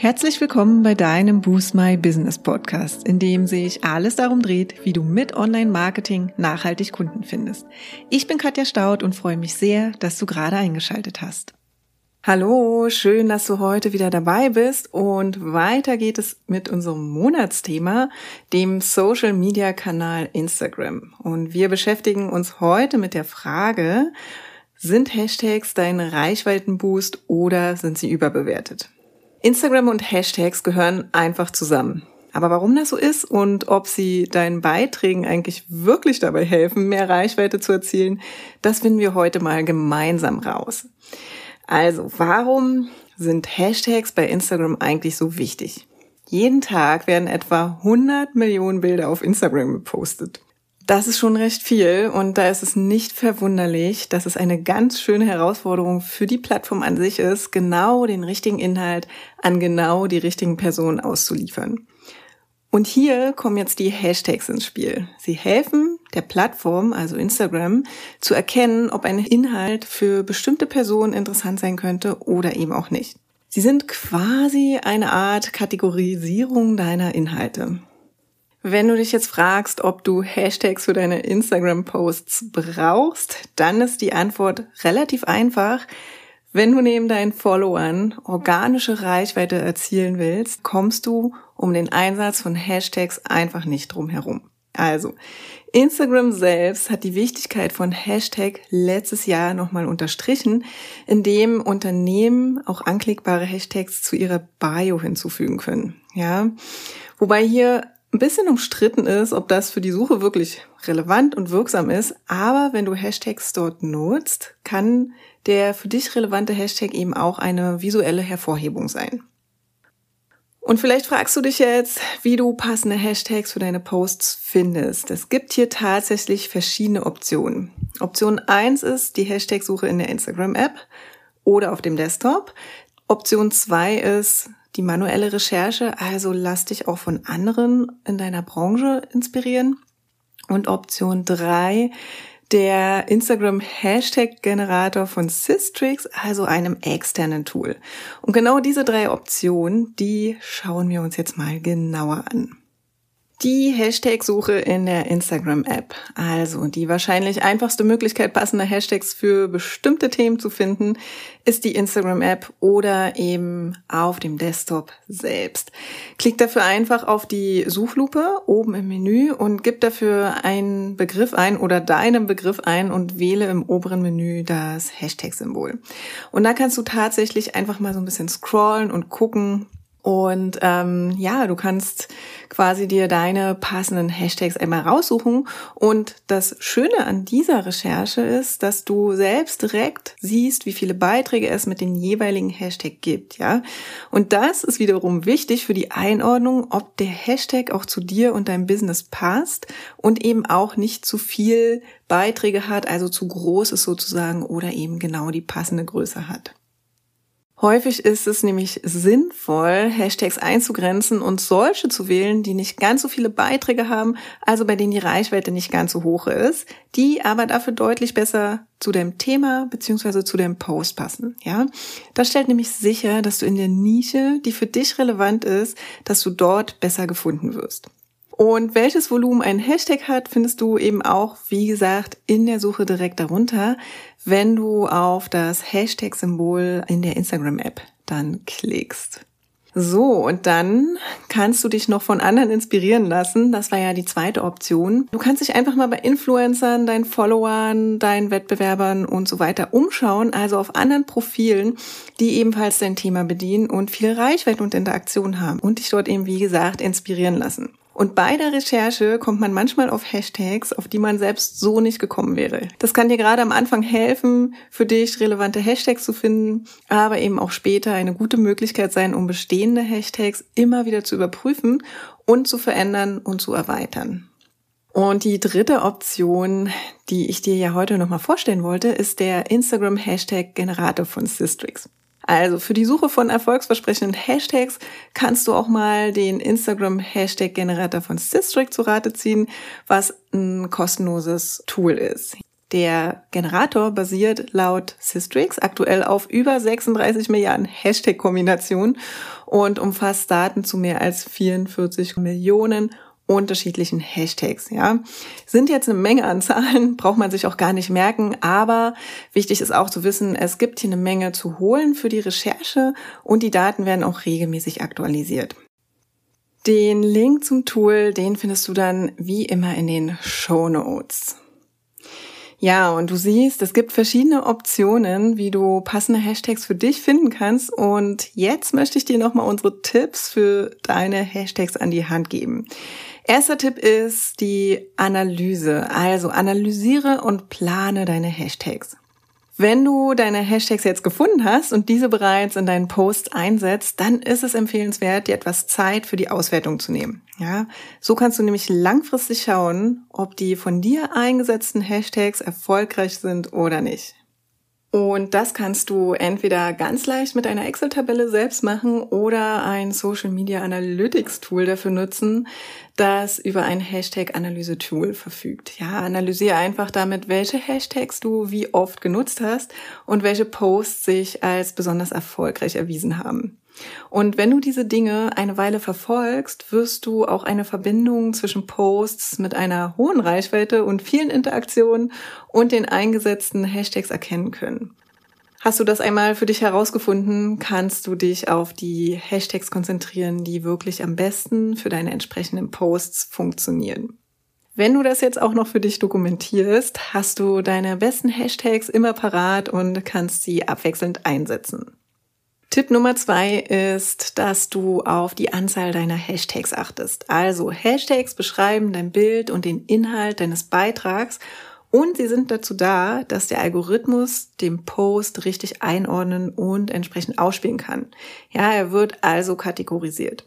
Herzlich willkommen bei deinem Boost My Business Podcast, in dem sich alles darum dreht, wie du mit Online-Marketing nachhaltig Kunden findest. Ich bin Katja Staud und freue mich sehr, dass du gerade eingeschaltet hast. Hallo, schön, dass du heute wieder dabei bist und weiter geht es mit unserem Monatsthema, dem Social Media Kanal Instagram. Und wir beschäftigen uns heute mit der Frage, sind Hashtags dein Reichweitenboost oder sind sie überbewertet? Instagram und Hashtags gehören einfach zusammen. Aber warum das so ist und ob sie deinen Beiträgen eigentlich wirklich dabei helfen, mehr Reichweite zu erzielen, das finden wir heute mal gemeinsam raus. Also, warum sind Hashtags bei Instagram eigentlich so wichtig? Jeden Tag werden etwa 100 Millionen Bilder auf Instagram gepostet. Das ist schon recht viel und da ist es nicht verwunderlich, dass es eine ganz schöne Herausforderung für die Plattform an sich ist, genau den richtigen Inhalt an genau die richtigen Personen auszuliefern. Und hier kommen jetzt die Hashtags ins Spiel. Sie helfen der Plattform, also Instagram, zu erkennen, ob ein Inhalt für bestimmte Personen interessant sein könnte oder eben auch nicht. Sie sind quasi eine Art Kategorisierung deiner Inhalte. Wenn du dich jetzt fragst, ob du Hashtags für deine Instagram-Posts brauchst, dann ist die Antwort relativ einfach. Wenn du neben deinen Followern organische Reichweite erzielen willst, kommst du um den Einsatz von Hashtags einfach nicht drum herum. Also, Instagram selbst hat die Wichtigkeit von Hashtag letztes Jahr nochmal unterstrichen, indem Unternehmen auch anklickbare Hashtags zu ihrer Bio hinzufügen können. Ja, wobei hier ein bisschen umstritten ist, ob das für die Suche wirklich relevant und wirksam ist. Aber wenn du Hashtags dort nutzt, kann der für dich relevante Hashtag eben auch eine visuelle Hervorhebung sein. Und vielleicht fragst du dich jetzt, wie du passende Hashtags für deine Posts findest. Es gibt hier tatsächlich verschiedene Optionen. Option eins ist die Hashtag-Suche in der Instagram-App oder auf dem Desktop. Option zwei ist die manuelle Recherche, also lass dich auch von anderen in deiner Branche inspirieren. Und Option drei der Instagram Hashtag Generator von Systrix, also einem externen Tool. Und genau diese drei Optionen, die schauen wir uns jetzt mal genauer an. Die Hashtag-Suche in der Instagram-App. Also die wahrscheinlich einfachste Möglichkeit, passende Hashtags für bestimmte Themen zu finden, ist die Instagram-App oder eben auf dem Desktop selbst. Klick dafür einfach auf die Suchlupe oben im Menü und gib dafür einen Begriff ein oder deinen Begriff ein und wähle im oberen Menü das Hashtag-Symbol. Und da kannst du tatsächlich einfach mal so ein bisschen scrollen und gucken, und ähm, ja, du kannst quasi dir deine passenden Hashtags einmal raussuchen. Und das Schöne an dieser Recherche ist, dass du selbst direkt siehst, wie viele Beiträge es mit den jeweiligen Hashtag gibt, ja. Und das ist wiederum wichtig für die Einordnung, ob der Hashtag auch zu dir und deinem Business passt und eben auch nicht zu viel Beiträge hat, also zu groß ist sozusagen oder eben genau die passende Größe hat. Häufig ist es nämlich sinnvoll, Hashtags einzugrenzen und solche zu wählen, die nicht ganz so viele Beiträge haben, also bei denen die Reichweite nicht ganz so hoch ist, die aber dafür deutlich besser zu deinem Thema beziehungsweise zu deinem Post passen. Ja, das stellt nämlich sicher, dass du in der Nische, die für dich relevant ist, dass du dort besser gefunden wirst. Und welches Volumen ein Hashtag hat, findest du eben auch, wie gesagt, in der Suche direkt darunter, wenn du auf das Hashtag-Symbol in der Instagram-App dann klickst. So, und dann kannst du dich noch von anderen inspirieren lassen. Das war ja die zweite Option. Du kannst dich einfach mal bei Influencern, deinen Followern, deinen Wettbewerbern und so weiter umschauen, also auf anderen Profilen, die ebenfalls dein Thema bedienen und viel Reichweite und Interaktion haben und dich dort eben, wie gesagt, inspirieren lassen. Und bei der Recherche kommt man manchmal auf Hashtags, auf die man selbst so nicht gekommen wäre. Das kann dir gerade am Anfang helfen, für dich relevante Hashtags zu finden, aber eben auch später eine gute Möglichkeit sein, um bestehende Hashtags immer wieder zu überprüfen und zu verändern und zu erweitern. Und die dritte Option, die ich dir ja heute nochmal vorstellen wollte, ist der Instagram Hashtag Generator von Systrix. Also für die Suche von erfolgsversprechenden Hashtags kannst du auch mal den Instagram Hashtag Generator von Systrick zu Rate ziehen, was ein kostenloses Tool ist. Der Generator basiert laut Systrix aktuell auf über 36 Milliarden Hashtag-Kombinationen und umfasst Daten zu mehr als 44 Millionen unterschiedlichen Hashtags, ja. Sind jetzt eine Menge an Zahlen, braucht man sich auch gar nicht merken, aber wichtig ist auch zu wissen, es gibt hier eine Menge zu holen für die Recherche und die Daten werden auch regelmäßig aktualisiert. Den Link zum Tool, den findest du dann wie immer in den Show Notes. Ja, und du siehst, es gibt verschiedene Optionen, wie du passende Hashtags für dich finden kannst. Und jetzt möchte ich dir nochmal unsere Tipps für deine Hashtags an die Hand geben. Erster Tipp ist die Analyse. Also analysiere und plane deine Hashtags. Wenn du deine Hashtags jetzt gefunden hast und diese bereits in deinen Post einsetzt, dann ist es empfehlenswert, dir etwas Zeit für die Auswertung zu nehmen. Ja, so kannst du nämlich langfristig schauen, ob die von dir eingesetzten Hashtags erfolgreich sind oder nicht. Und das kannst du entweder ganz leicht mit einer Excel-Tabelle selbst machen oder ein Social Media Analytics Tool dafür nutzen, das über ein Hashtag-Analyse-Tool verfügt. Ja, analysiere einfach damit, welche Hashtags du wie oft genutzt hast und welche Posts sich als besonders erfolgreich erwiesen haben. Und wenn du diese Dinge eine Weile verfolgst, wirst du auch eine Verbindung zwischen Posts mit einer hohen Reichweite und vielen Interaktionen und den eingesetzten Hashtags erkennen können. Hast du das einmal für dich herausgefunden, kannst du dich auf die Hashtags konzentrieren, die wirklich am besten für deine entsprechenden Posts funktionieren. Wenn du das jetzt auch noch für dich dokumentierst, hast du deine besten Hashtags immer parat und kannst sie abwechselnd einsetzen. Tipp Nummer zwei ist, dass du auf die Anzahl deiner Hashtags achtest. Also Hashtags beschreiben dein Bild und den Inhalt deines Beitrags und sie sind dazu da, dass der Algorithmus den Post richtig einordnen und entsprechend ausspielen kann. Ja, er wird also kategorisiert.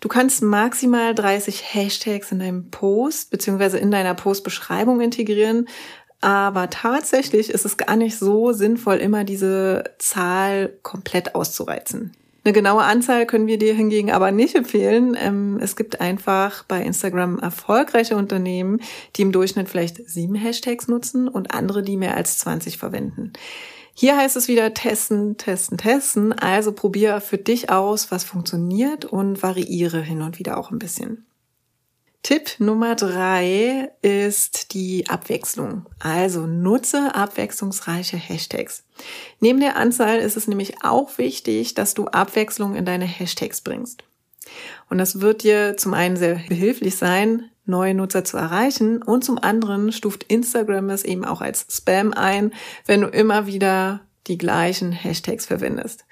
Du kannst maximal 30 Hashtags in deinem Post bzw. in deiner Postbeschreibung integrieren, aber tatsächlich ist es gar nicht so sinnvoll, immer diese Zahl komplett auszureizen. Eine genaue Anzahl können wir dir hingegen aber nicht empfehlen. Ähm, es gibt einfach bei Instagram erfolgreiche Unternehmen, die im Durchschnitt vielleicht sieben Hashtags nutzen und andere, die mehr als 20 verwenden. Hier heißt es wieder testen, testen, testen. Also probier für dich aus, was funktioniert und variiere hin und wieder auch ein bisschen. Tipp Nummer drei ist die Abwechslung. Also nutze abwechslungsreiche Hashtags. Neben der Anzahl ist es nämlich auch wichtig, dass du Abwechslung in deine Hashtags bringst. Und das wird dir zum einen sehr behilflich sein, neue Nutzer zu erreichen und zum anderen stuft Instagram es eben auch als Spam ein, wenn du immer wieder die gleichen Hashtags verwendest.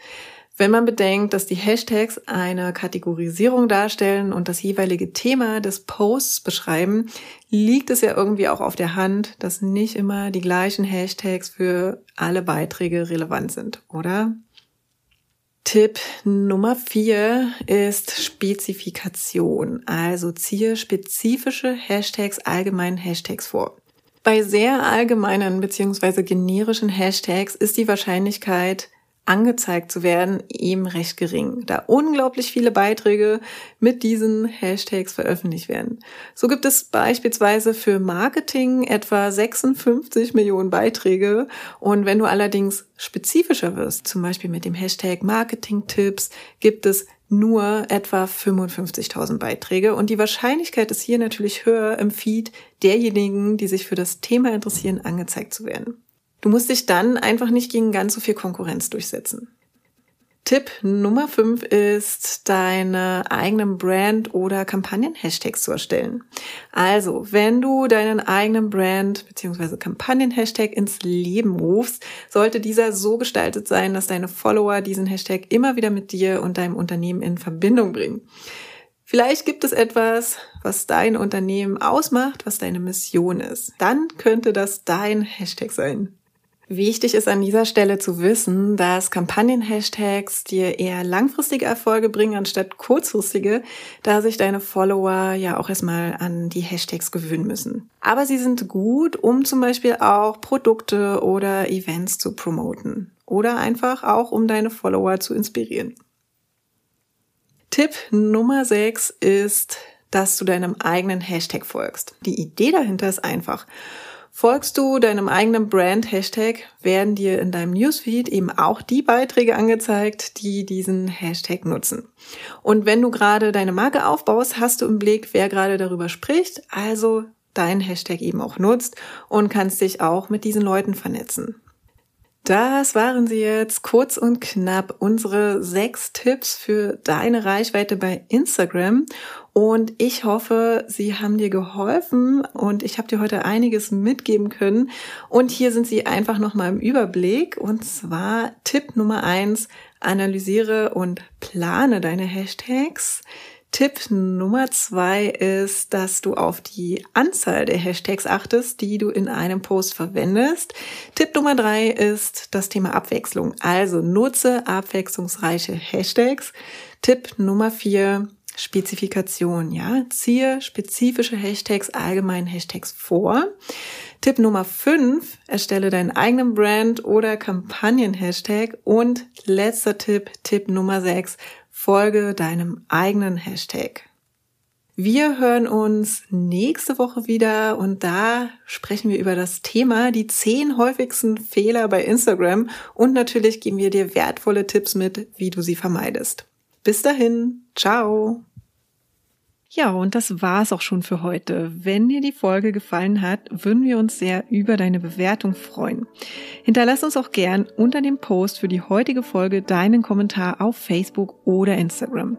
Wenn man bedenkt, dass die Hashtags eine Kategorisierung darstellen und das jeweilige Thema des Posts beschreiben, liegt es ja irgendwie auch auf der Hand, dass nicht immer die gleichen Hashtags für alle Beiträge relevant sind, oder? Tipp Nummer vier ist Spezifikation. Also ziehe spezifische Hashtags allgemeinen Hashtags vor. Bei sehr allgemeinen bzw. generischen Hashtags ist die Wahrscheinlichkeit, angezeigt zu werden, eben recht gering, da unglaublich viele Beiträge mit diesen Hashtags veröffentlicht werden. So gibt es beispielsweise für Marketing etwa 56 Millionen Beiträge und wenn du allerdings spezifischer wirst, zum Beispiel mit dem Hashtag Marketing-Tipps, gibt es nur etwa 55.000 Beiträge und die Wahrscheinlichkeit ist hier natürlich höher im Feed derjenigen, die sich für das Thema interessieren, angezeigt zu werden. Du musst dich dann einfach nicht gegen ganz so viel Konkurrenz durchsetzen. Tipp Nummer 5 ist, deine eigenen Brand- oder Kampagnen-Hashtags zu erstellen. Also, wenn du deinen eigenen Brand- bzw. Kampagnen-Hashtag ins Leben rufst, sollte dieser so gestaltet sein, dass deine Follower diesen Hashtag immer wieder mit dir und deinem Unternehmen in Verbindung bringen. Vielleicht gibt es etwas, was dein Unternehmen ausmacht, was deine Mission ist. Dann könnte das dein Hashtag sein. Wichtig ist an dieser Stelle zu wissen, dass Kampagnen-Hashtags dir eher langfristige Erfolge bringen anstatt kurzfristige, da sich deine Follower ja auch erstmal an die Hashtags gewöhnen müssen. Aber sie sind gut, um zum Beispiel auch Produkte oder Events zu promoten oder einfach auch, um deine Follower zu inspirieren. Tipp Nummer 6 ist, dass du deinem eigenen Hashtag folgst. Die Idee dahinter ist einfach. Folgst du deinem eigenen Brand-Hashtag, werden dir in deinem Newsfeed eben auch die Beiträge angezeigt, die diesen Hashtag nutzen. Und wenn du gerade deine Marke aufbaust, hast du im Blick, wer gerade darüber spricht, also deinen Hashtag eben auch nutzt und kannst dich auch mit diesen Leuten vernetzen. Das waren sie jetzt kurz und knapp unsere sechs Tipps für deine Reichweite bei Instagram. Und ich hoffe, sie haben dir geholfen und ich habe dir heute einiges mitgeben können. Und hier sind sie einfach nochmal im Überblick. Und zwar Tipp Nummer eins, analysiere und plane deine Hashtags. Tipp Nummer zwei ist, dass du auf die Anzahl der Hashtags achtest, die du in einem Post verwendest. Tipp Nummer drei ist das Thema Abwechslung. Also nutze abwechslungsreiche Hashtags. Tipp Nummer vier, Spezifikation, ja. Ziehe spezifische Hashtags, allgemein Hashtags vor. Tipp Nummer fünf: erstelle deinen eigenen Brand oder Kampagnen-Hashtag. Und letzter Tipp, Tipp Nummer sechs folge deinem eigenen Hashtag. Wir hören uns nächste Woche wieder und da sprechen wir über das Thema die zehn häufigsten Fehler bei Instagram und natürlich geben wir dir wertvolle Tipps mit, wie du sie vermeidest. Bis dahin, ciao! Ja, und das war's auch schon für heute. Wenn dir die Folge gefallen hat, würden wir uns sehr über deine Bewertung freuen. Hinterlass uns auch gern unter dem Post für die heutige Folge deinen Kommentar auf Facebook oder Instagram.